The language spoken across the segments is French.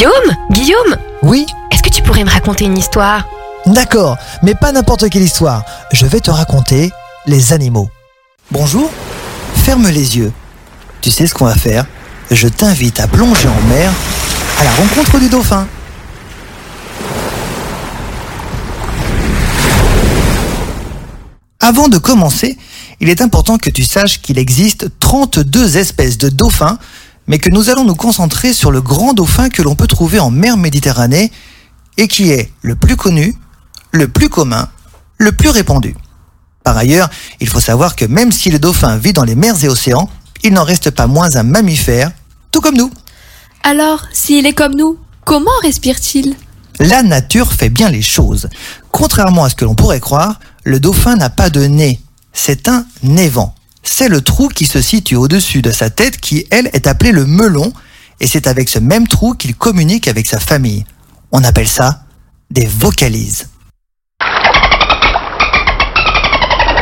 Guillaume Guillaume Oui, Est-ce que tu pourrais me raconter une histoire? D'accord, mais pas n'importe quelle histoire. Je vais te raconter les animaux. Bonjour, ferme les yeux. Tu sais ce qu'on va faire? Je t'invite à plonger en mer à la rencontre du dauphin. Avant de commencer, il est important que tu saches qu'il existe 32 espèces de dauphins, mais que nous allons nous concentrer sur le grand dauphin que l'on peut trouver en mer Méditerranée et qui est le plus connu, le plus commun, le plus répandu. Par ailleurs, il faut savoir que même si le dauphin vit dans les mers et océans, il n'en reste pas moins un mammifère, tout comme nous. Alors, s'il est comme nous, comment respire-t-il? La nature fait bien les choses. Contrairement à ce que l'on pourrait croire, le dauphin n'a pas de nez. C'est un évent. C'est le trou qui se situe au-dessus de sa tête qui, elle, est appelé le melon, et c'est avec ce même trou qu'il communique avec sa famille. On appelle ça des vocalises.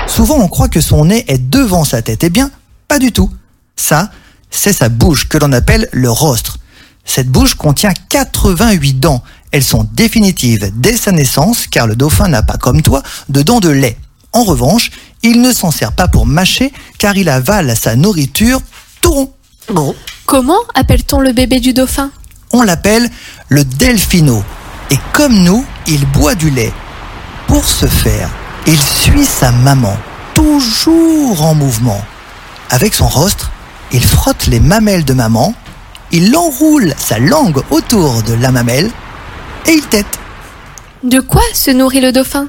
Souvent, on croit que son nez est devant sa tête. Eh bien, pas du tout. Ça, c'est sa bouche que l'on appelle le rostre. Cette bouche contient 88 dents. Elles sont définitives dès sa naissance car le dauphin n'a pas comme toi de dents de lait. En revanche, il ne s'en sert pas pour mâcher car il avale sa nourriture tout rond. Comment appelle-t-on le bébé du dauphin? On l'appelle le delphino. Et comme nous, il boit du lait. Pour ce faire, il suit sa maman, toujours en mouvement. Avec son rostre, il frotte les mamelles de maman, il enroule sa langue autour de la mamelle et il tète. De quoi se nourrit le dauphin?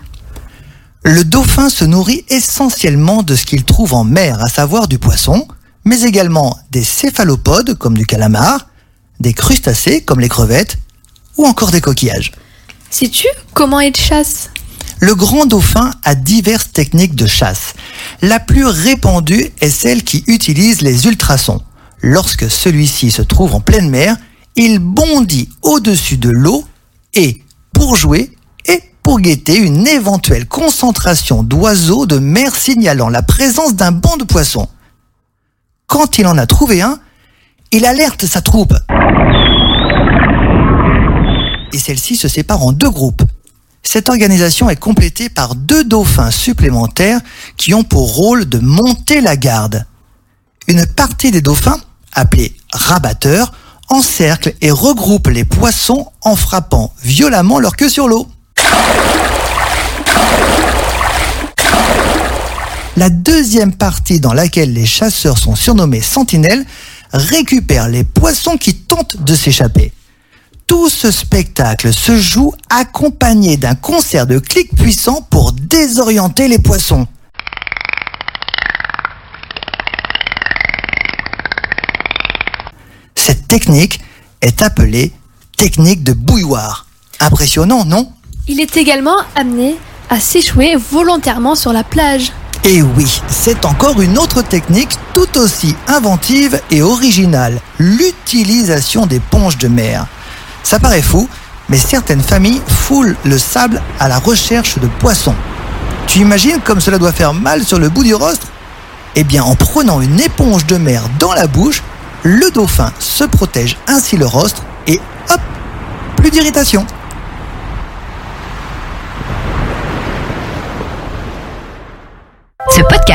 Le dauphin se nourrit essentiellement de ce qu'il trouve en mer, à savoir du poisson, mais également des céphalopodes comme du calamar, des crustacés comme les crevettes ou encore des coquillages. Sais-tu comment il chasse Le grand dauphin a diverses techniques de chasse. La plus répandue est celle qui utilise les ultrasons. Lorsque celui-ci se trouve en pleine mer, il bondit au-dessus de l'eau et, pour jouer pour guetter une éventuelle concentration d'oiseaux de mer signalant la présence d'un banc de poissons. Quand il en a trouvé un, il alerte sa troupe. Et celle-ci se sépare en deux groupes. Cette organisation est complétée par deux dauphins supplémentaires qui ont pour rôle de monter la garde. Une partie des dauphins, appelés rabatteurs, encerclent et regroupent les poissons en frappant violemment leur queue sur l'eau. La deuxième partie dans laquelle les chasseurs sont surnommés sentinelles récupère les poissons qui tentent de s'échapper. Tout ce spectacle se joue accompagné d'un concert de clics puissants pour désorienter les poissons. Cette technique est appelée technique de bouilloire. Impressionnant, non? Il est également amené à s'échouer volontairement sur la plage. Et oui, c'est encore une autre technique tout aussi inventive et originale, l'utilisation des de mer. Ça paraît fou, mais certaines familles foulent le sable à la recherche de poissons. Tu imagines comme cela doit faire mal sur le bout du rostre? Eh bien, en prenant une éponge de mer dans la bouche, le dauphin se protège ainsi le rostre et hop, plus d'irritation. Ce